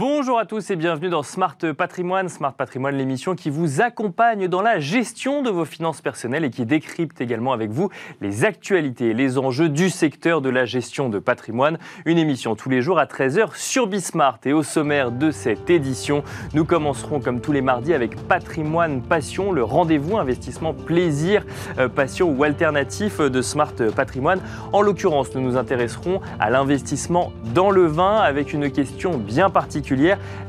Bonjour à tous et bienvenue dans Smart Patrimoine. Smart Patrimoine, l'émission qui vous accompagne dans la gestion de vos finances personnelles et qui décrypte également avec vous les actualités et les enjeux du secteur de la gestion de patrimoine. Une émission tous les jours à 13h sur Bismart. Et au sommaire de cette édition, nous commencerons comme tous les mardis avec Patrimoine Passion, le rendez-vous investissement plaisir, euh, passion ou alternatif de Smart Patrimoine. En l'occurrence, nous nous intéresserons à l'investissement dans le vin avec une question bien particulière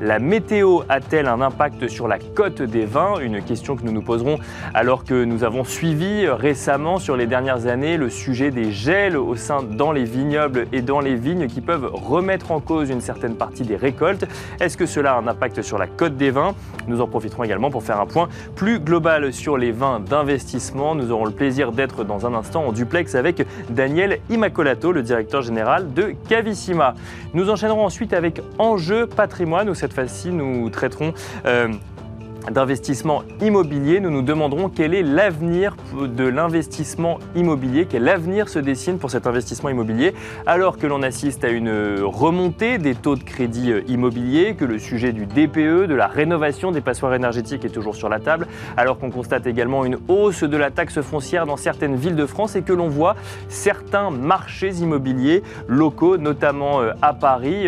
la météo a-t-elle un impact sur la cote des vins? Une question que nous nous poserons alors que nous avons suivi récemment sur les dernières années le sujet des gels au sein dans les vignobles et dans les vignes qui peuvent remettre en cause une certaine partie des récoltes. Est-ce que cela a un impact sur la cote des vins? Nous en profiterons également pour faire un point plus global sur les vins d'investissement. Nous aurons le plaisir d'être dans un instant en duplex avec Daniel Immacolato, le directeur général de Cavissima. Nous enchaînerons ensuite avec Enjeu patrimoine où cette fois-ci nous traiterons euh, d'investissement immobilier, nous nous demanderons quel est l'avenir de l'investissement immobilier, quel avenir se dessine pour cet investissement immobilier, alors que l'on assiste à une remontée des taux de crédit immobilier, que le sujet du DPE, de la rénovation des passoires énergétiques est toujours sur la table, alors qu'on constate également une hausse de la taxe foncière dans certaines villes de France et que l'on voit certains marchés immobiliers locaux, notamment euh, à Paris,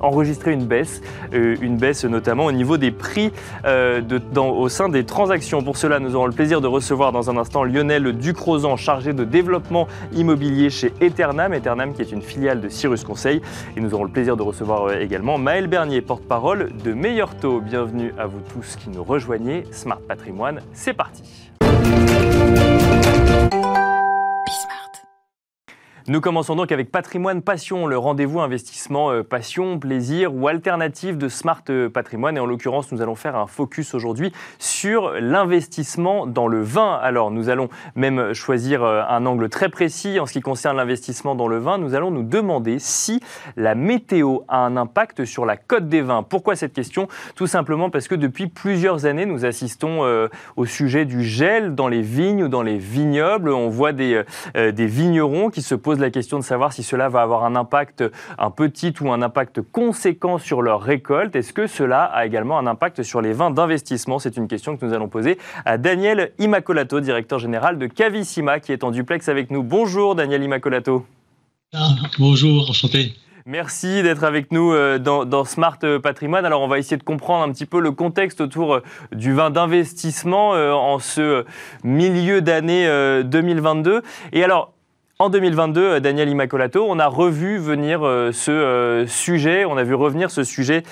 enregistrer une baisse, euh, une baisse notamment au niveau des prix euh, au sein des transactions. Pour cela, nous aurons le plaisir de recevoir dans un instant Lionel Ducrozan, chargé de développement immobilier chez Eternam, Eternam qui est une filiale de Cyrus Conseil. Et nous aurons le plaisir de recevoir euh, également Maël Bernier, porte-parole de Meilleur Taux. Bienvenue à vous tous qui nous rejoignez. Smart Patrimoine, c'est parti. Nous commençons donc avec Patrimoine Passion, le rendez-vous investissement euh, passion, plaisir ou alternative de Smart euh, Patrimoine. Et en l'occurrence, nous allons faire un focus aujourd'hui sur l'investissement dans le vin. Alors, nous allons même choisir euh, un angle très précis en ce qui concerne l'investissement dans le vin. Nous allons nous demander si la météo a un impact sur la cote des vins. Pourquoi cette question? Tout simplement parce que depuis plusieurs années, nous assistons au sujet du gel dans les vignes ou dans les vignobles. On voit des, des vignerons qui se posent la question de savoir si cela va avoir un impact, un petit ou un impact conséquent sur leur récolte. Est-ce que cela a également un impact sur les vins d'investissement? C'est une question que nous allons poser à Daniel Immacolato, directeur général de Cavissima, qui est en duplex avec nous. Bonjour Daniel Immacolato. Ah, bonjour, enchanté. Merci d'être avec nous euh, dans, Smart Patrimoine. Alors, on va essayer de comprendre un petit peu le contexte autour euh, du vin d'investissement euh, en ce milieu d'année 2022. Et alors, en 2022, euh, Daniel Immacolato, on a revu venir euh, ce euh, sujet, on a vu revenir ce sujet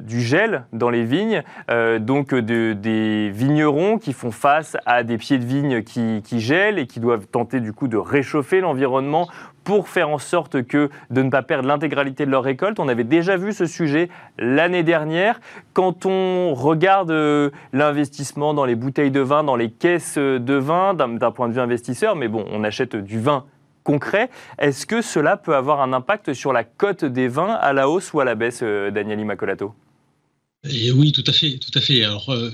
du gel dans les vignes, donc des vignerons qui font face à des pieds de vigne qui, gèlent et qui doivent tenter du coup de réchauffer l'environnement pour faire en sorte que de ne pas perdre l'intégralité de leur récolte. On avait déjà vu ce sujet l'année dernière. Quand on regarde l'investissement dans les bouteilles de vin, dans les caisses de vin, d'un point de vue investisseur, mais bon, on achète du vin concret. Est-ce que cela peut avoir un impact sur la cote des vins à la hausse ou à la baisse, euh, Daniel Immacolato Et Oui, tout à fait. Tout à fait. Alors, euh,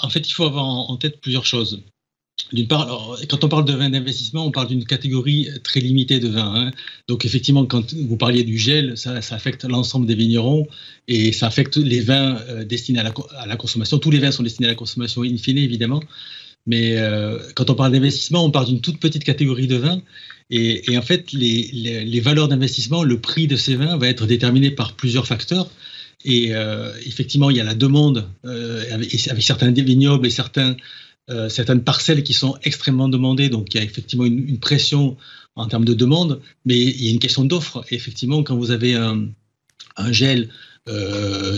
en fait, il faut avoir en tête plusieurs choses. D'une part, quand on parle de vin d'investissement, on parle d'une catégorie très limitée de vins. Hein. Donc effectivement, quand vous parliez du gel, ça, affecte l'ensemble des vignerons et ça affecte les vins euh, destinés à la, à la, consommation. Tous les vins sont destinés à la consommation in fine, évidemment. Mais quand on parle d'investissement, on parle d'une toute petite catégorie de vins et, en fait, les, valeurs d'investissement, le prix de ces vins va être déterminé par plusieurs facteurs. Et euh, effectivement, il y a la demande euh, avec, certains vignobles et euh, certaines parcelles qui sont extrêmement demandées. Donc, il y a effectivement une, pression en termes de demande, mais il y a une question d'offre. Effectivement, quand vous avez un, un gel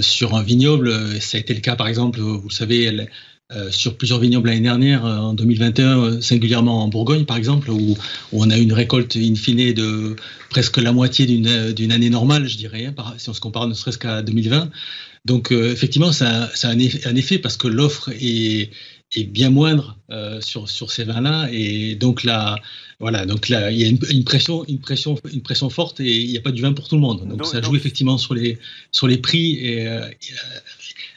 sur un vignoble, ça a été le cas par exemple, vous savez, euh, sur plusieurs vignobles l'année dernière, euh, en 2021, euh, singulièrement en Bourgogne par exemple, où, on a une récolte in fine de presque la moitié d'une année normale, je dirais, hein, si on se compare ne serait-ce qu'à 2020. Donc effectivement, ça, a un effet, parce que l'offre est, bien moindre sur, sur ces vins-là. Et donc là, voilà, donc là, il y a une, pression, une, pression, une pression forte et il n'y a pas du vin pour tout le monde. Donc, ça joue effectivement sur les, sur les prix. Et,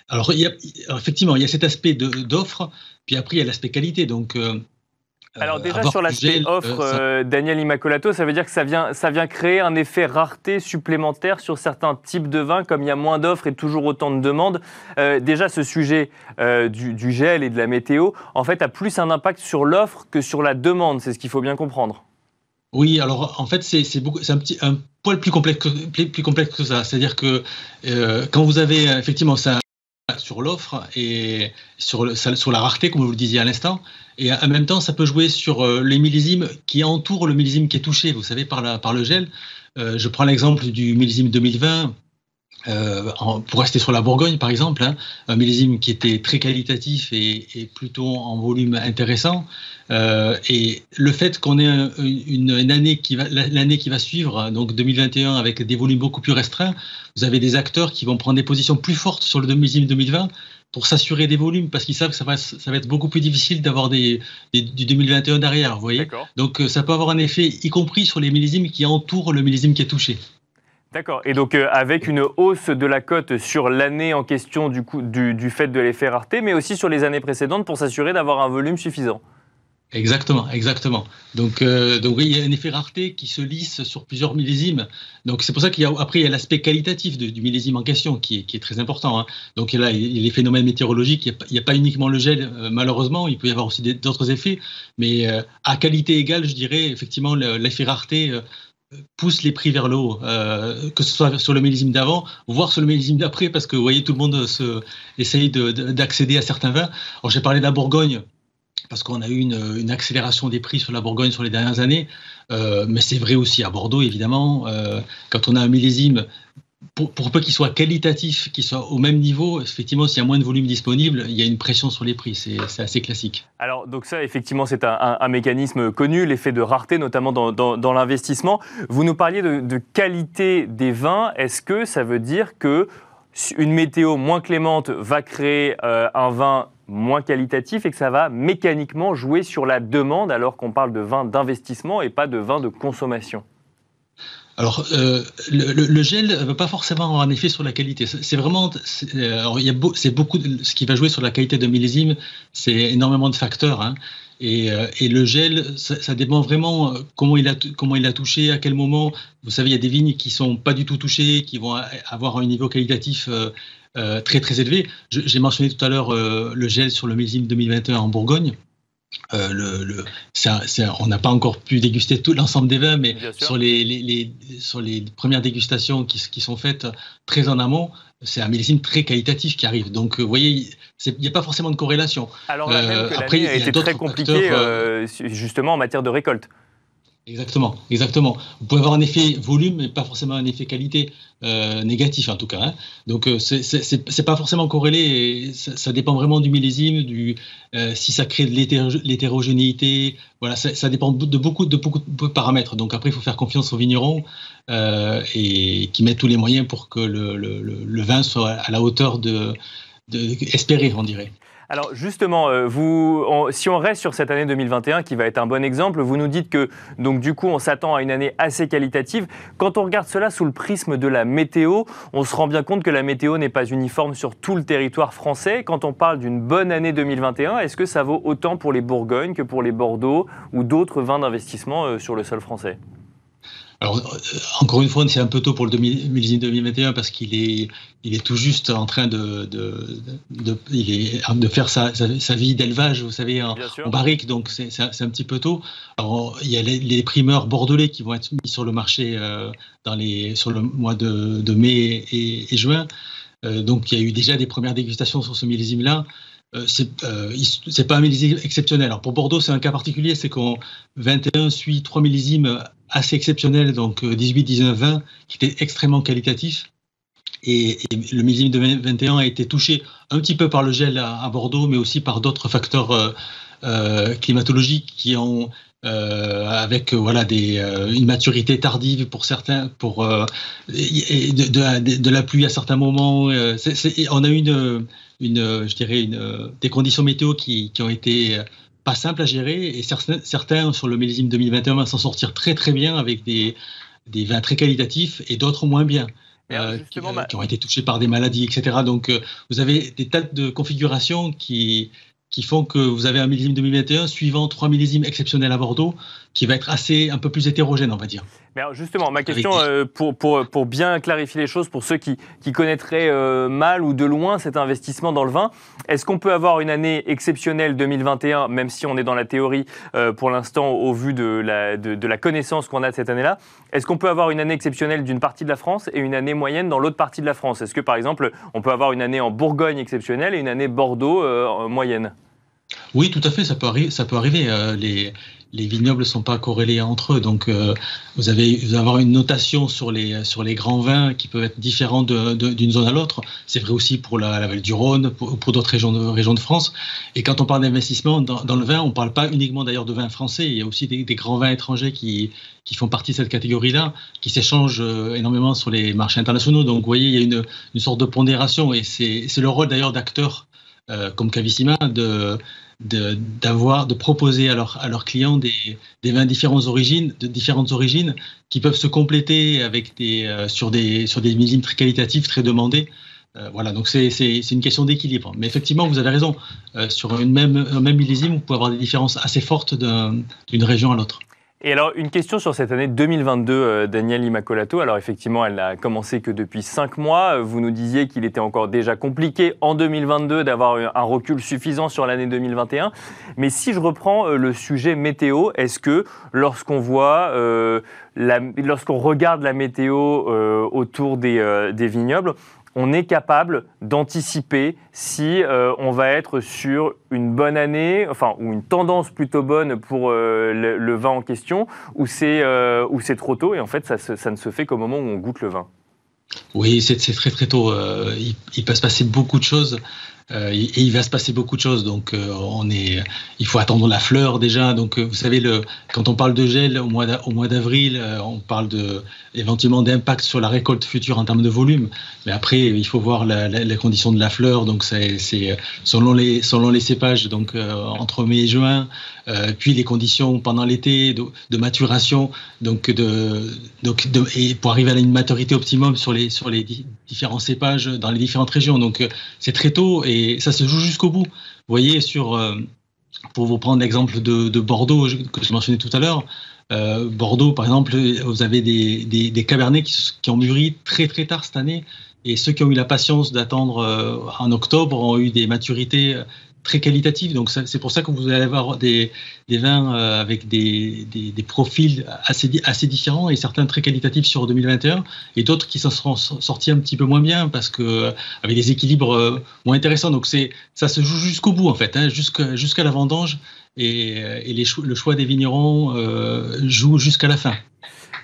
alors, il y a, effectivement, il y a cet aspect d'offre, puis après, il y a l'aspect qualité. Donc, euh, Alors déjà sur l'aspect offre, Daniel Immacolato, ça veut dire que ça vient, ça vient créer un effet rareté supplémentaire sur certains types de vins, comme il y a moins d'offres et toujours autant de demandes. déjà ce sujet du, du, gel et de la météo, en fait, a plus un impact sur l'offre que sur la demande, c'est ce qu'il faut bien comprendre. Oui, alors en fait, c'est un, petit, un poil plus complexe que, plus, complexe que ça. C'est-à-dire que euh, quand vous avez effectivement ça sur l'offre et sur, sur la rareté, comme vous le disiez à l'instant, et en même temps, ça peut jouer sur euh, les millésimes qui entourent le millésime qui est touché, vous savez, par, la, par le gel. Euh, je prends l'exemple du millésime 2020 euh, pour rester sur la Bourgogne, par exemple, hein, un millésime qui était très qualitatif et, plutôt en volume intéressant. Euh, et le fait qu'on ait une, année qui va, l'année qui va suivre, donc 2021, avec des volumes beaucoup plus restreints, vous avez des acteurs qui vont prendre des positions plus fortes sur le millésime 2020 pour s'assurer des volumes, parce qu'ils savent que ça va, ça va être beaucoup plus difficile d'avoir des, du 2021 derrière, vous voyez. Donc euh, ça peut avoir un effet, y compris sur les millésimes qui entourent le millésime qui est touché. D'accord. Et donc euh, avec une hausse de la cote sur l'année en question du, coup, du, fait de l'effet rareté, mais aussi sur les années précédentes pour s'assurer d'avoir un volume suffisant. Exactement, exactement. Donc, euh, donc oui, il y a un effet rareté qui se lisse sur plusieurs millésimes. Donc c'est pour ça qu'il y a il y a l'aspect qualitatif du millésime en question qui est, qui est très important. Hein. Donc là, il y a les phénomènes météorologiques. Il n'y a, pas uniquement le gel, euh, malheureusement. Il peut y avoir aussi d'autres effets, mais à qualité égale, je dirais effectivement l'effet rareté pousse les prix vers le haut, euh, que ce soit sur le millésime d'avant, voire sur le millésime d'après, parce que vous voyez, tout le monde se, essaye d'accéder à certains vins. Alors j'ai parlé de la Bourgogne, parce qu'on a eu une, accélération des prix sur la Bourgogne sur les dernières années, euh, mais c'est vrai aussi à Bordeaux, évidemment. Euh, quand on a un millésime pour, peu qu'il soit qualitatif, qu'il soit au même niveau, effectivement, s'il y a moins de volume disponible, il y a une pression sur les prix. C'est assez classique. Alors, donc ça, effectivement, c'est un, mécanisme connu, l'effet de rareté, notamment dans, l'investissement. Vous nous parliez de, qualité des vins. Est-ce que ça veut dire que une météo moins clémente va créer euh, un vin moins qualitatif et que ça va mécaniquement jouer sur la demande alors qu'on parle de vin d'investissement et pas de vin de consommation? Alors, euh, le, gel ne va pas forcément avoir un effet sur la qualité. C'est vraiment, euh, alors il y a c'est beaucoup ce qui va jouer sur la qualité de millésime, c'est énormément de facteurs. Hein. Et, euh, et, le gel, ça, dépend vraiment comment il a comment il a touché, à quel moment. Vous savez, il y a des vignes qui sont pas du tout touchées, qui vont avoir un niveau qualitatif très très élevé. J'ai mentionné tout à l'heure le gel sur le millésime 2021 en Bourgogne. Euh, le, on n'a pas encore pu déguster tout l'ensemble des vins, mais sur les, sur les premières dégustations qui, sont faites très en amont, c'est un millésime très qualitatif qui arrive. Donc, euh, vous voyez, il n'y a pas forcément de corrélation. Alors, euh, après, il a été très compliqué, justement, en matière de récolte. Exactement, exactement. Vous pouvez avoir un effet volume, mais pas forcément un effet qualité euh, négatif en tout cas. Hein. Donc euh, c'est pas forcément corrélé. Et ça, dépend vraiment du millésime, du euh, si ça crée de l'hétérogénéité. Voilà, ça, dépend de beaucoup de beaucoup de paramètres. Donc après, il faut faire confiance aux vignerons euh, et qui mettent tous les moyens pour que le, le, le vin soit à la hauteur de, de espérer, on dirait. Alors justement, euh, vous, si on reste sur cette année 2021 qui va être un bon exemple, vous nous dites que du coup on s'attend à une année assez qualitative. Quand on regarde cela sous le prisme de la météo, on se rend bien compte que la météo n'est pas uniforme sur tout le territoire français. Quand on parle d'une bonne année 2021, est-ce que ça vaut autant pour les Bourgognes que pour les Bordeaux ou d'autres vins d'investissement euh, sur le sol français? Alors, euh, encore une fois, c'est un peu tôt pour le 2021 parce qu'il est, il est tout juste en train de, de, de, il est, de faire sa, sa, vie d'élevage, vous savez, en, barrique, donc c'est un petit peu tôt. Alors, il y a les, primeurs bordelais qui vont être mis sur le marché euh, dans les, sur le mois de, de mai et, juin. Euh, donc, il y a eu déjà des premières dégustations sur ce millésime-là. Euh, c'est euh, pas un millésime exceptionnel. Alors pour Bordeaux, c'est un cas particulier, c'est qu'on 21 suit trois millésimes assez exceptionnels, donc 18, 19, 20, qui étaient extrêmement qualitatifs. Et, le millésime de 21 a été touché un petit peu par le gel à, Bordeaux, mais aussi par d'autres facteurs euh, euh climatologiques qui ont euh, avec voilà des, une maturité tardive pour certains, pour et de, la pluie à certains moments. on a eu une, je dirais, une, des conditions météo qui, qui ont été pas simples à gérer et certains, certains sur le millésime 2021 vont s'en sortir très très bien avec des, des vins très qualitatifs et d'autres moins bien. Euh, qui, qui, ont été touchés par des maladies, etc. Donc, euh, vous avez des tas de configurations qui, qui font que vous avez un millésime 2021 suivant trois millésimes exceptionnels à Bordeaux, qui va être assez un peu plus hétérogène, on va dire. Mais justement, ma question, euh, pour, pour, pour, bien clarifier les choses, pour ceux qui, qui connaîtraient euh, mal ou de loin cet investissement dans le vin, est-ce qu'on peut avoir une année exceptionnelle 2021, même si on est dans la théorie euh, pour l'instant au vu de la, de, de la connaissance qu'on a de cette année-là Est-ce qu'on peut avoir une année exceptionnelle d'une partie de la France et une année moyenne dans l'autre partie de la France? Est-ce que par exemple, on peut avoir une année en Bourgogne exceptionnelle et une année Bordeaux moyenne? Oui, tout à fait, ça peut, arri ça peut arriver. les, les vignobles ne sont pas corrélés entre eux. Donc, euh, vous, avez, vous une notation sur les, sur les grands vins qui peuvent être différents d'une zone à l'autre. C'est vrai aussi pour la, vallée du Rhône, pour, d'autres régions de, France. Et quand on parle d'investissement dans, le vin, on ne parle pas uniquement d'ailleurs de vins français. Il y a aussi des, des grands vins étrangers qui, qui font partie de cette catégorie-là, qui s'échangent euh, énormément sur les marchés internationaux. Donc, vous voyez, il y a une, une sorte de pondération. Et c'est le rôle d'ailleurs d'acteurs euh, comme Cavissima de d'avoir de, proposer à, à leurs clients des, des, vins différentes origines de différentes origines qui peuvent se compléter avec des euh, sur des sur des millésimes très qualitatifs très demandés euh, voilà donc c'est une question d'équilibre. Mais effectivement vous avez raison. Euh, sur une même un même millésime vous pouvez avoir des différences assez fortes d'une région à l'autre et alors, une question sur cette année 2022, euh, Daniel Imacolato. Alors, effectivement, elle n'a commencé que depuis cinq mois. Vous nous disiez qu'il était encore déjà compliqué en 2022 d'avoir un recul suffisant sur l'année 2021. Mais si je reprends euh, le sujet météo, est-ce que lorsqu'on voit, euh, lorsqu'on regarde la météo autour des, des vignobles, on est capable d'anticiper si euh, on va être sur une bonne année, enfin, ou une tendance plutôt bonne pour euh, le, vin en question, ou c'est euh, trop tôt, et en fait, ça, ça, ne se fait qu'au moment où on goûte le vin. Oui, c'est très très tôt. il, il, peut se passer beaucoup de choses. Euh, et il va se passer beaucoup de choses. Donc, euh, on est, il faut attendre la fleur déjà. Donc, euh, vous savez, le, quand on parle de gel au mois d'avril, on parle de, éventuellement d'impact sur la récolte future en termes de volume. Mais après, il faut voir la, la, les conditions de la fleur. Donc, c'est selon les, selon les cépages. Donc, entre mai et juin, puis les conditions pendant l'été de, de, maturation. Donc, de, donc de, et pour arriver à une maturité optimum sur les, sur les différents cépages dans les différentes régions. Donc, c'est très tôt et et ça se joue jusqu'au bout. Vous voyez, sur, euh, pour vous prendre l'exemple de, Bordeaux que je mentionnais tout à l'heure, euh, Bordeaux, par exemple, vous avez des, des, cabernets qui, ont mûri très très tard cette année. Et ceux qui ont eu la patience d'attendre euh, en octobre ont eu des maturités très qualitatif. Donc c'est pour ça que vous allez avoir des, des vins euh, avec des, des, profils assez, assez différents et certains très qualitatifs sur 2021 et d'autres qui s'en seront sortis un petit peu moins bien parce que euh, avec des équilibres euh, moins intéressants. Donc c'est ça se joue jusqu'au bout en fait, hein, jusqu'à la vendange et, et les, le choix des vignerons joue jusqu'à la fin.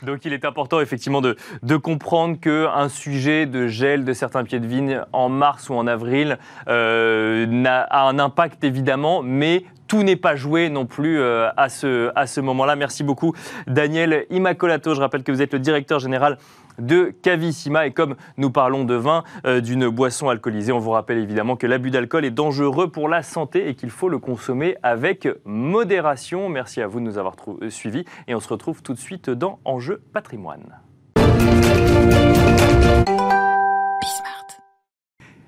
Donc il est important effectivement de, comprendre qu'un sujet de gel de certains pieds de vigne en mars ou en avril euh, a un impact évidemment, mais tout n'est pas joué non plus euh, à ce, à ce moment-là. Merci beaucoup Daniel Immacolato. Je rappelle que vous êtes le directeur général de Cavissima. Et comme nous parlons de vin, euh, d'une boisson alcoolisée, on vous rappelle évidemment que l'abus d'alcool est dangereux pour la santé et qu'il faut le consommer avec modération. Merci à vous de nous avoir euh, suivis et on se retrouve tout de suite dans Enjeu patrimoine.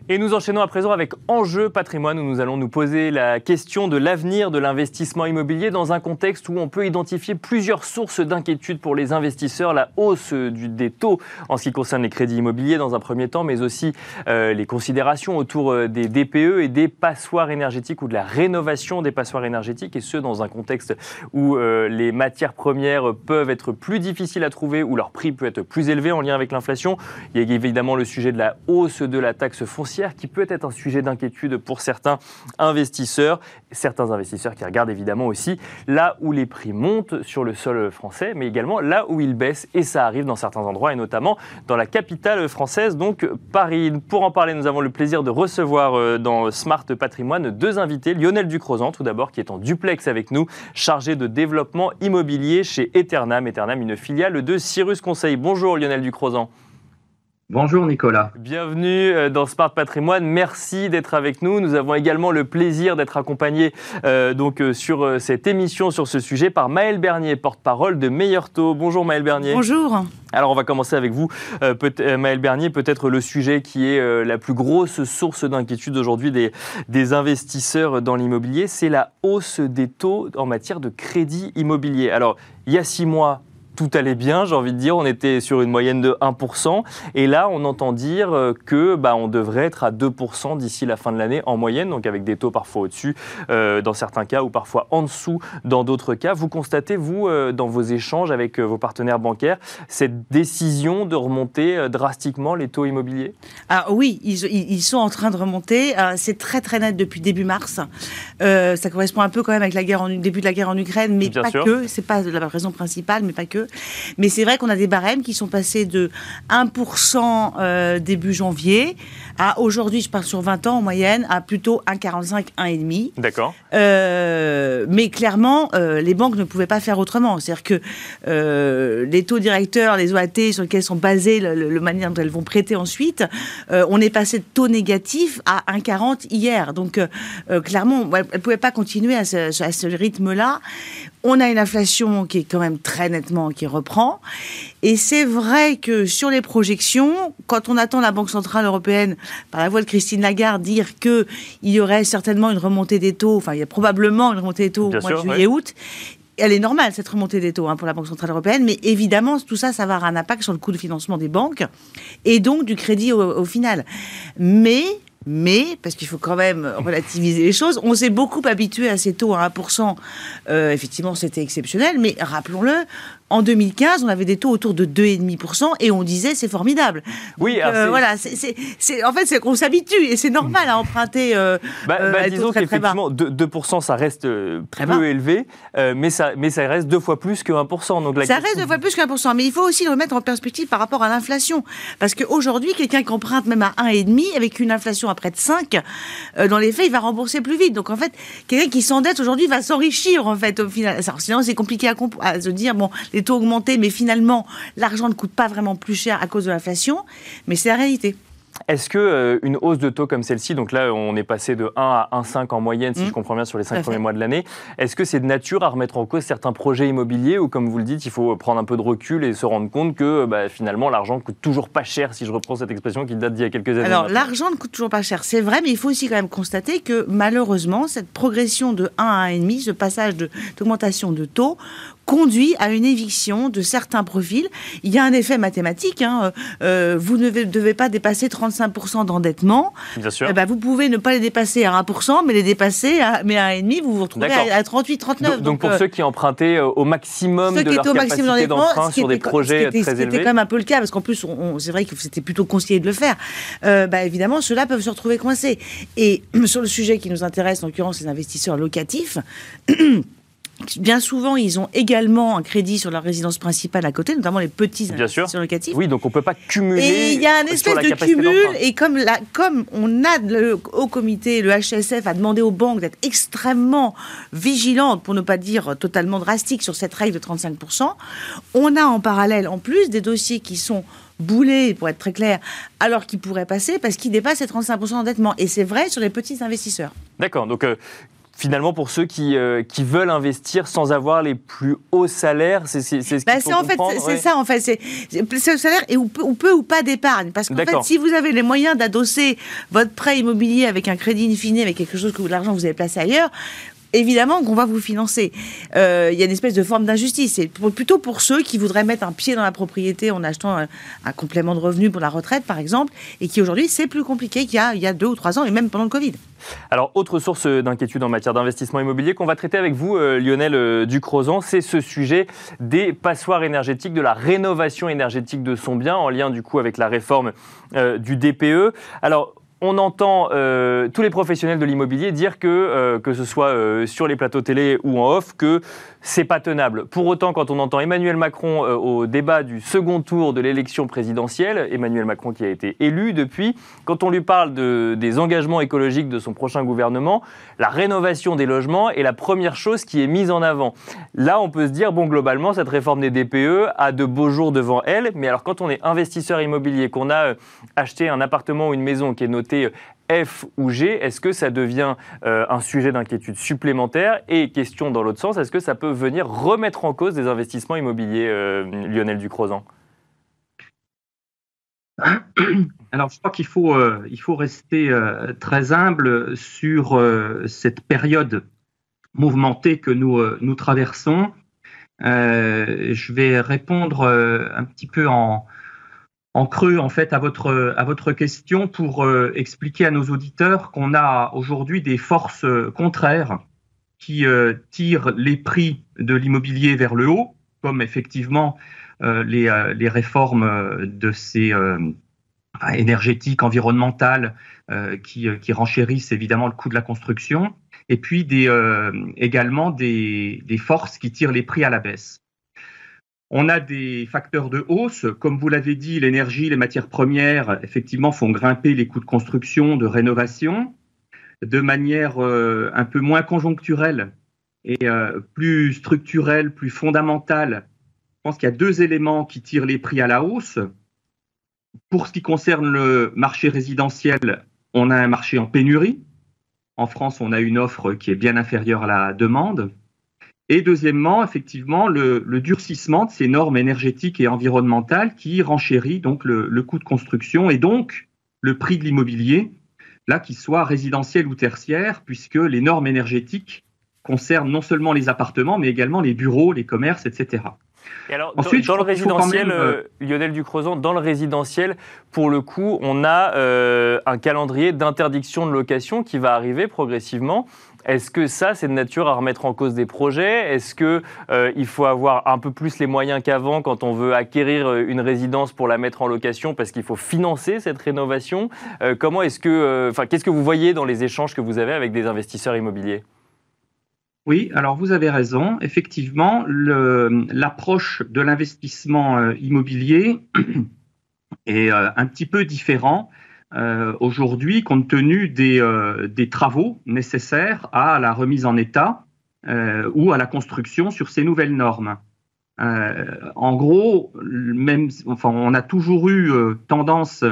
Et nous enchaînons à présent avec Enjeu patrimoine où nous allons nous poser la question de l'avenir de l'investissement immobilier dans un contexte où on peut identifier plusieurs sources d'inquiétude pour les investisseurs. La hausse des taux en ce qui concerne les crédits immobiliers dans un premier temps, mais aussi euh, les considérations autour euh, des DPE et des passoires énergétiques ou de la rénovation des passoires énergétiques et ce dans un contexte où euh, les matières premières peuvent être plus difficiles à trouver, où leur prix peut être plus élevé en lien avec l'inflation. Il y a évidemment le sujet de la hausse de la taxe foncière qui peut être un sujet d'inquiétude pour certains investisseurs. Certains investisseurs qui regardent évidemment aussi là où les prix montent sur le sol français, mais également là où ils baissent. Et ça arrive dans certains endroits, et notamment dans la capitale française, donc Paris. Pour en parler, nous avons le plaisir de recevoir euh, dans Smart Patrimoine deux invités. Lionel Ducrozan, tout d'abord, qui est en duplex avec nous, chargé de développement immobilier chez Eternam. Eternam, une filiale de Cyrus Conseil. Bonjour Lionel Ducrozan. Bonjour Nicolas. Bienvenue euh, dans Smart Patrimoine. Merci d'être avec nous. Nous avons également le plaisir d'être accompagnés euh, donc euh, sur cette émission sur ce sujet par Maël Bernier, porte-parole de Meilleur Taux. Bonjour Maël Bernier. Bonjour. Alors on va commencer avec vous, Maël Bernier, peut-être le sujet qui est la plus grosse source d'inquiétude aujourd'hui des, des investisseurs dans l'immobilier, c'est la hausse des taux en matière de crédit immobilier. Alors il y a six mois, tout allait bien, j'ai envie de dire. On était sur une moyenne de 1%. Et là, on entend dire euh, que bah, on devrait être à 2% d'ici la fin de l'année en moyenne, donc avec des taux parfois au-dessus euh, dans certains cas ou parfois en dessous dans d'autres cas. Vous constatez, vous, euh, dans vos échanges avec vos partenaires bancaires, cette décision de remonter drastiquement les taux immobiliers? Ah oui, ils, sont en train de remonter. C'est très très net depuis début mars. ça correspond un peu quand même avec la guerre en, début de la guerre en Ukraine, mais pas que. C'est pas la raison principale, mais pas que. Mais c'est vrai qu'on a des barèmes qui sont passés de 1% euh, début janvier à aujourd'hui, je parle sur 20 ans en moyenne, à plutôt 1,45, 1,5. D'accord. Euh, mais clairement, euh, les banques ne pouvaient pas faire autrement. C'est-à-dire que les taux directeurs, les OAT sur lesquels sont basées le, manière dont elles vont prêter ensuite, on est passé de taux négatifs à 1,40 hier. Donc clairement, elles ne pouvaient pas continuer à ce, à ce rythme-là. On a une inflation qui est quand même très nettement qui reprend. Et c'est vrai que sur les projections, quand on attend la Banque Centrale Européenne, par la voix de Christine Lagarde, dire qu'il y aurait certainement une remontée des taux, enfin il y a probablement une remontée des taux au mois de juillet-août, elle est normale, cette remontée des taux hein, pour la Banque Centrale Européenne, mais évidemment, tout ça, ça va avoir un impact sur le coût de financement des banques et donc du crédit au final. Mais mais, parce qu'il faut quand même relativiser les choses, on s'est beaucoup habitué à ces taux à 1%. Euh, effectivement, c'était exceptionnel, mais rappelons-le, en 2015, on avait des taux autour de 2,5% et on disait c'est formidable. Oui, euh, voilà, c'est, en fait, c'est qu'on s'habitue et c'est normal à emprunter. Euh, bah, euh, bah disons qu'effectivement, 2%, ça reste très peu élevé, mais, ça, mais ça reste deux fois plus que 1%. Donc ça reste deux fois plus que 1%, mais il faut aussi le remettre en perspective par rapport à l'inflation. Parce qu'aujourd'hui, quelqu'un qui emprunte même à 1,5 avec une inflation à près de 5, dans les faits, il va rembourser plus vite. Donc en fait, quelqu'un qui s'endette aujourd'hui va s'enrichir en fait au final. sinon, c'est compliqué à, à se dire, bon, les taux augmentés, mais finalement, l'argent ne coûte pas vraiment plus cher à cause de l'inflation. Mais c'est la réalité. Est-ce que euh, une hausse de taux comme celle-ci, donc là on est passé de 1 à 1,5 en moyenne, si mmh. je comprends bien, sur les 5 premiers mois de l'année, est-ce que c'est de nature à remettre en cause certains projets immobiliers ou comme vous le dites, il faut prendre un peu de recul et se rendre compte que bah, finalement l'argent coûte toujours pas cher, si je reprends cette expression qui date d'il y a quelques années Alors l'argent ne coûte toujours pas cher, c'est vrai, mais il faut aussi quand même constater que malheureusement cette progression de 1 à 1,5, ce passage d'augmentation de taux, conduit à une éviction de certains profils. Il y a un effet mathématique. Hein. Euh, vous ne devez pas dépasser 35% d'endettement. Bien sûr. Eh ben, vous pouvez ne pas les dépasser à 1%, mais les dépasser à, mais à 1,5%, vous vous retrouvez à, 38, 39. Donc, pour euh, ceux qui empruntaient euh, au maximum de leur capacité d'emprunt sur des projets très élevés. C'était quand même un peu le cas, parce qu'en plus, c'est vrai que c'était plutôt conseillé de le faire. bah, évidemment, ceux-là peuvent se retrouver coincés. Et sur le sujet qui nous intéresse, en l'occurrence les investisseurs locatifs, Bien souvent, ils ont également un crédit sur leur résidence principale à côté, notamment les petits investisseurs locatifs. Oui, donc on ne peut pas cumuler. Et il y a un espèce de cumul. Et comme, la, comme on a le, au comité, le HSF a demandé aux banques d'être extrêmement vigilantes, pour ne pas dire totalement drastiques, sur cette règle de 35%, on a en parallèle, en plus, des dossiers qui sont boulés, pour être très clair, alors qu'ils pourraient passer parce qu'ils dépassent les 35% d'endettement. Et c'est vrai sur les petits investisseurs. D'accord. Donc, euh, finalement pour ceux qui, euh, qui veulent investir sans avoir les plus hauts salaires C'est ce bah, en fait, C'est ça, en fait. C'est le salaire et ou peu, ou, pas d'épargne. Parce qu'en fait, si vous avez les moyens d'adosser votre prêt immobilier avec un crédit infini, avec quelque chose que l'argent vous avez placé ailleurs, évidemment qu'on va vous financer. Euh, il y a une espèce de forme d'injustice. C'est plutôt pour ceux qui voudraient mettre un pied dans la propriété en achetant un, complément de revenu pour la retraite, par exemple, et qui aujourd'hui, c'est plus compliqué qu'il y, a deux ou trois ans, et même pendant le Covid. Alors, autre source d'inquiétude en matière d'investissement immobilier qu'on va traiter avec vous, euh, Lionel euh, Ducrozan, c'est ce sujet des passoires énergétiques, de la rénovation énergétique de son bien, en lien du coup avec la réforme du DPE. Alors, on entend euh, tous les professionnels de l'immobilier dire que, euh, que ce soit euh, sur les plateaux télé ou en off, que c'est pas tenable. Pour autant, quand on entend Emmanuel Macron au débat du second tour de l'élection présidentielle, Emmanuel Macron qui a été élu depuis, quand on lui parle de, des engagements écologiques de son prochain gouvernement, la rénovation des logements est la première chose qui est mise en avant. Là, on peut se dire, bon, globalement, cette réforme des DPE a de beaux jours devant elle, mais alors quand on est investisseur immobilier, qu'on a acheté un appartement ou une maison qui est noté F ou G, est-ce que ça devient euh, un sujet d'inquiétude supplémentaire Et question dans l'autre sens, est-ce que ça peut venir remettre en cause des investissements immobiliers, euh, Lionel Ducrozan? Alors, je crois qu'il faut, euh, il faut rester très humble sur cette période mouvementée que nous, nous traversons. je vais répondre un petit peu en, en creux en fait à votre à votre question pour euh, expliquer à nos auditeurs qu'on a aujourd'hui des forces euh, contraires qui euh, tirent les prix de l'immobilier vers le haut, comme effectivement les, les réformes de ces énergétiques, environnementales, qui, qui renchérissent évidemment le coût de la construction, et puis des, également des, des forces qui tirent les prix à la baisse. On a des facteurs de hausse. Comme vous l'avez dit, l'énergie, les matières premières, effectivement, font grimper les coûts de construction, de rénovation, de manière euh, un peu moins conjoncturelle et euh, plus structurelle, plus fondamentale. Je pense qu'il y a deux éléments qui tirent les prix à la hausse. Pour ce qui concerne le marché résidentiel, on a un marché en pénurie. En France, on a une offre qui est bien inférieure à la demande. Et deuxièmement, effectivement, le, durcissement de ces normes énergétiques et environnementales qui renchérit donc le, coût de construction et donc le prix de l'immobilier, là qu'il soit résidentiel ou tertiaire, puisque les normes énergétiques concernent non seulement les appartements, mais également les bureaux, les commerces, etc. Et alors, Ensuite, dans, le résidentiel, euh, Lionel Ducrozan, dans le résidentiel, pour le coup, on a euh, un calendrier d'interdiction de location qui va arriver progressivement. Est-ce que ça, c'est de nature à remettre en cause des projets? Est-ce qu'il euh, faut avoir un peu plus les moyens qu'avant quand on veut acquérir euh, une résidence pour la mettre en location parce qu'il faut financer cette rénovation? Euh, Comment est-ce que, enfin, qu'est-ce que vous voyez dans les échanges que vous avez avec des investisseurs immobiliers? Oui, alors vous avez raison. Effectivement, l'approche de l'investissement immobilier est un petit peu différent euh, aujourd'hui compte tenu des, euh, travaux nécessaires à la remise en état euh, ou à la construction sur ces nouvelles normes. en gros, même, enfin, on a toujours eu tendance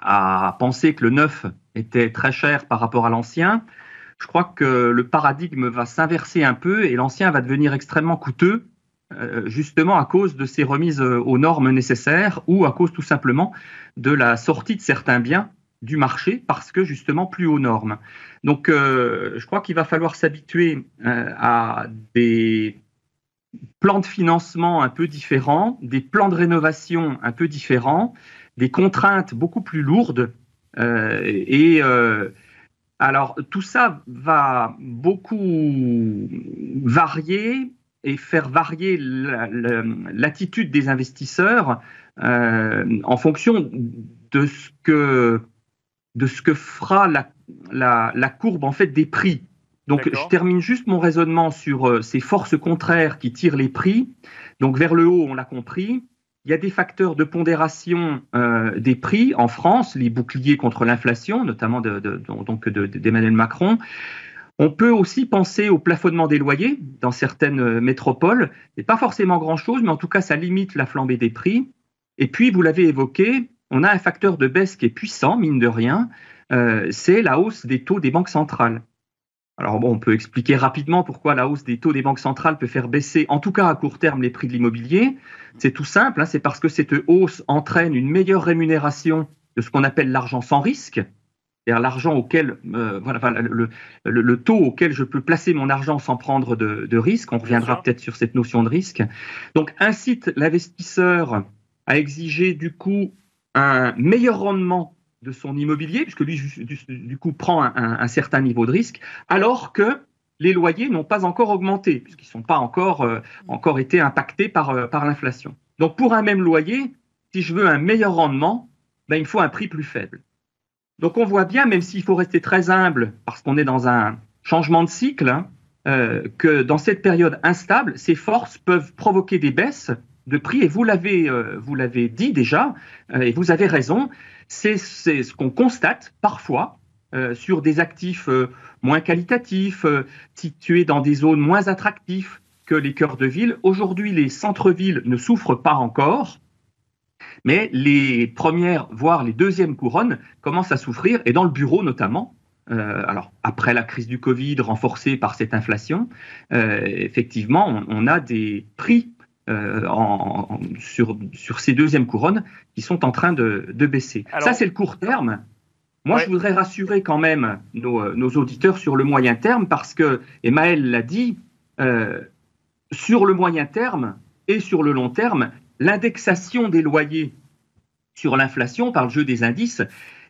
à penser que le neuf était très cher par rapport à l'ancien. Je crois que le paradigme va s'inverser un peu et l'ancien va devenir extrêmement coûteux euh, justement à cause de ces remises euh, aux normes nécessaires ou à cause tout simplement de la sortie de certains biens du marché parce que justement plus aux normes. Donc euh, je crois qu'il va falloir s'habituer à des plans de financement un peu différents, des plans de rénovation un peu différents, des contraintes beaucoup plus lourdes et alors tout ça va beaucoup varier et faire varier l'attitude des investisseurs euh, en fonction de ce que, de ce que fera la, la, courbe en fait des prix. Donc je termine juste mon raisonnement sur euh, ces forces contraires qui tirent les prix. Donc vers le haut, on l'a compris. Il y a des facteurs de pondération euh, des prix en France, les boucliers contre l'inflation, notamment d'Emmanuel de, Macron. On peut aussi penser au plafonnement des loyers dans certaines euh, métropoles. n'est pas forcément grand-chose, mais en tout cas, ça limite la flambée des prix. Et puis, vous l'avez évoqué, on a un facteur de baisse qui est puissant, mine de rien, euh, c'est la hausse des taux des banques centrales. Alors bon, on peut expliquer rapidement pourquoi la hausse des taux des banques centrales peut faire baisser, en tout cas à court terme, les prix de l'immobilier. C'est tout simple, hein, c'est parce que cette hausse entraîne une meilleure rémunération de ce qu'on appelle l'argent sans risque, c'est-à-dire l'argent auquel, euh, voilà, le, le, taux auquel je peux placer mon argent sans prendre de, de risque. On reviendra peut-être sur cette notion de risque. Donc, incite l'investisseur à exiger du coup un meilleur rendement de son immobilier, puisque lui, du, coup, prend un, un, certain niveau de risque, alors que les loyers n'ont pas encore augmenté, puisqu'ils ne sont pas encore, euh, encore été impactés par, euh, par l'inflation. Donc, pour un même loyer, si je veux un meilleur rendement, ben, il me faut un prix plus faible. Donc on voit bien, même s'il faut rester très humble, parce qu'on est dans un changement de cycle, hein, euh, que dans cette période instable, ces forces peuvent provoquer des baisses de prix. Et vous l'avez, euh, dit déjà, euh, et vous avez raison. C'est, ce qu'on constate parfois sur des actifs moins qualitatifs, situés dans des zones moins attractives que les cœurs de ville. Aujourd'hui, les centres-villes ne souffrent pas encore. Mais les premières, voire les deuxièmes couronnes commencent à souffrir, et dans le bureau notamment. Euh, alors, après la crise du Covid, renforcée par cette inflation, euh, effectivement, on, a des prix euh, sur, ces deuxièmes couronnes qui sont en train de, baisser. Ça, c'est le court terme. Moi, je voudrais rassurer quand même nos, nos, auditeurs sur le moyen terme parce que, et Maël l'a dit, sur le moyen terme et sur le long terme, l'indexation des loyers sur l'inflation par le jeu des indices,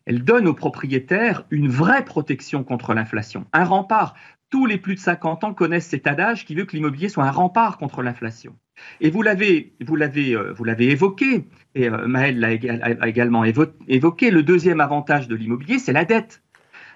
elle donne aux propriétaires une vraie protection contre l'inflation, un rempart. Tous les plus de 50 ans connaissent cet adage qui veut que l'immobilier soit un rempart contre l'inflation. Et vous l'avez, vous l'avez, euh, vous l'avez évoqué, et euh, Maël l'a également évoqué, le deuxième avantage de l'immobilier, c'est la dette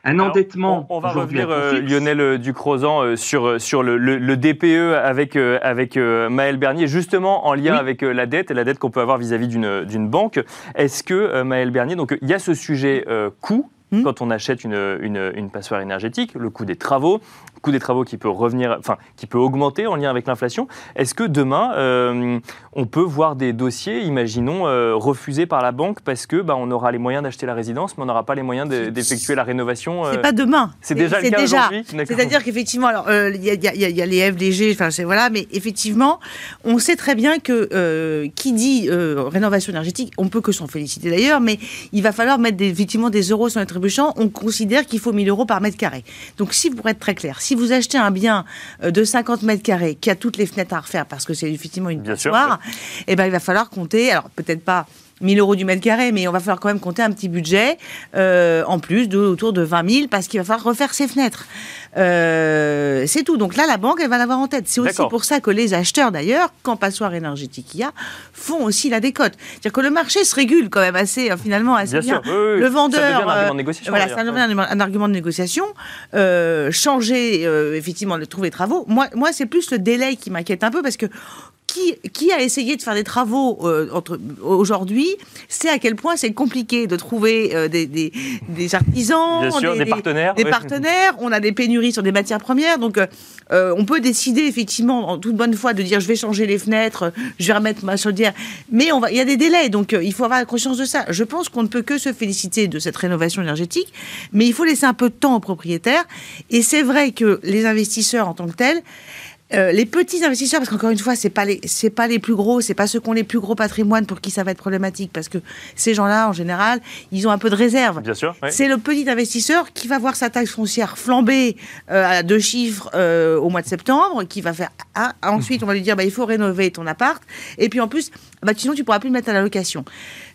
un endettement. On, va revenir, euh, Lionel euh, Ducrozan, euh, sur, sur le, DPE avec, avec Maël Bernier, justement en lien avec la dette et la dette qu'on peut avoir vis-à-vis d'une banque. Est-ce que, Maël Bernier, donc il y a ce sujet coût Hmm. quand on achète une, une, passoire énergétique, le coût des travaux, coût des travaux qui peut revenir, enfin qui peut augmenter en lien avec l'inflation. Est-ce que demain euh, on peut voir des dossiers, imaginons, euh, refusés par la banque parce que bah, on aura les moyens d'acheter la résidence, mais on n'aura pas les moyens d'effectuer la rénovation C'est euh, pas demain. C'est déjà le cas aujourd'hui. C'est-à-dire qu'effectivement, alors il y, y, a les FDG, enfin c'est voilà, mais effectivement, on sait très bien que qui dit rénovation énergétique, on peut que s'en féliciter d'ailleurs, mais il va falloir mettre des, effectivement des euros sur notre on considère qu'il faut 1000 euros par mètre carré. Donc, si pour être très clair, si vous achetez un bien euh, de 50 mètres carrés qui a toutes les fenêtres à refaire parce que c'est effectivement une passoire, eh ben, il va falloir compter, alors peut-être pas 1000 euros du mètre carré, mais on va falloir quand même compter un petit budget euh, en plus de autour de 20 000 parce qu'il va falloir refaire ses fenêtres. Euh, c'est tout. Donc là, la banque, elle va l'avoir en tête. C'est aussi pour ça que les acheteurs, d'ailleurs, quand passoire énergétique il y a, font aussi la décote. C'est-à-dire que le marché se régule quand même assez, euh, finalement, assez bien. le vendeur. Ça devient un argument de négociation. Voilà, ça devient un, argument de négociation. changer, effectivement, de trouver travaux. Moi, moi c'est plus le délai qui m'inquiète un peu parce que qui, a essayé de faire des travaux euh, aujourd'hui sait à quel point c'est compliqué de trouver euh, des, artisans, des, partenaires. Des partenaires. On a des pénuries sur des matières premières. Donc, euh, on peut décider effectivement en toute bonne foi de dire je vais changer les fenêtres, je vais remettre ma chaudière. Mais on va, il y a des délais. Donc, il faut avoir conscience de ça. Je pense qu'on ne peut que se féliciter de cette rénovation énergétique. Mais il faut laisser un peu de temps aux propriétaires. Et c'est vrai que les investisseurs en tant que tels, euh, les petits investisseurs, parce qu'encore une fois, c'est pas les, c'est pas les plus gros, c'est pas ceux qui ont les plus gros patrimoines pour qui ça va être problématique, parce que ces gens-là, en général, ils ont un peu de réserve. Bien sûr. C'est le petit investisseur qui va voir sa taxe foncière flamber euh, à deux chiffres euh, au mois de septembre, qui va faire. Ah, ensuite, on va lui dire, bah, il faut rénover ton appart, et puis en plus, bah, sinon tu pourras plus le mettre à la location.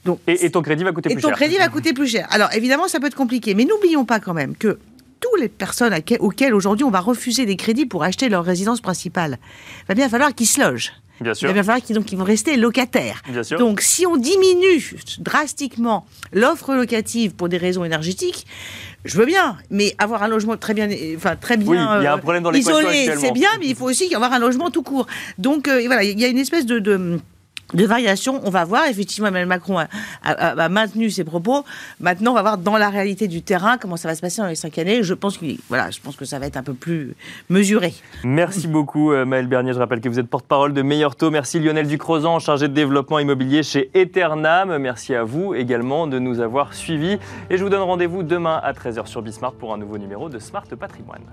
Donc, et, et ton crédit va coûter plus cher. Et ton crédit va coûter plus cher. Alors évidemment, ça peut être compliqué, mais n'oublions pas quand même que toutes les personnes auxquelles aujourd'hui on va refuser des crédits pour acheter leur résidence principale, il va bien falloir qu'ils se logent. Bien sûr. Il va bien falloir qu'ils donc, vont rester locataires. Bien sûr. Donc, si on diminue drastiquement l'offre locative pour des raisons énergétiques, je veux bien, mais avoir un logement très bien, enfin très bien oui, y a un problème dans isolé, c'est bien, mais il faut aussi avoir un logement tout court. Donc, euh, voilà, il y a une espèce de de variation. On va voir, effectivement, Emmanuel Macron a, maintenu ses propos. Maintenant, on va voir dans la réalité du terrain comment ça va se passer dans les cinq années. Je pense, que, voilà, je pense que ça va être un peu plus mesuré. Merci beaucoup, euh, Maëlle Bernier. Je rappelle que vous êtes porte-parole de Meilleur Taux. Merci Lionel Ducrozan, chargé de développement immobilier chez Eternam. Merci à vous également de nous avoir suivis. Et je vous donne rendez-vous demain à 13h sur Bismart pour un nouveau numéro de Smart Patrimoine.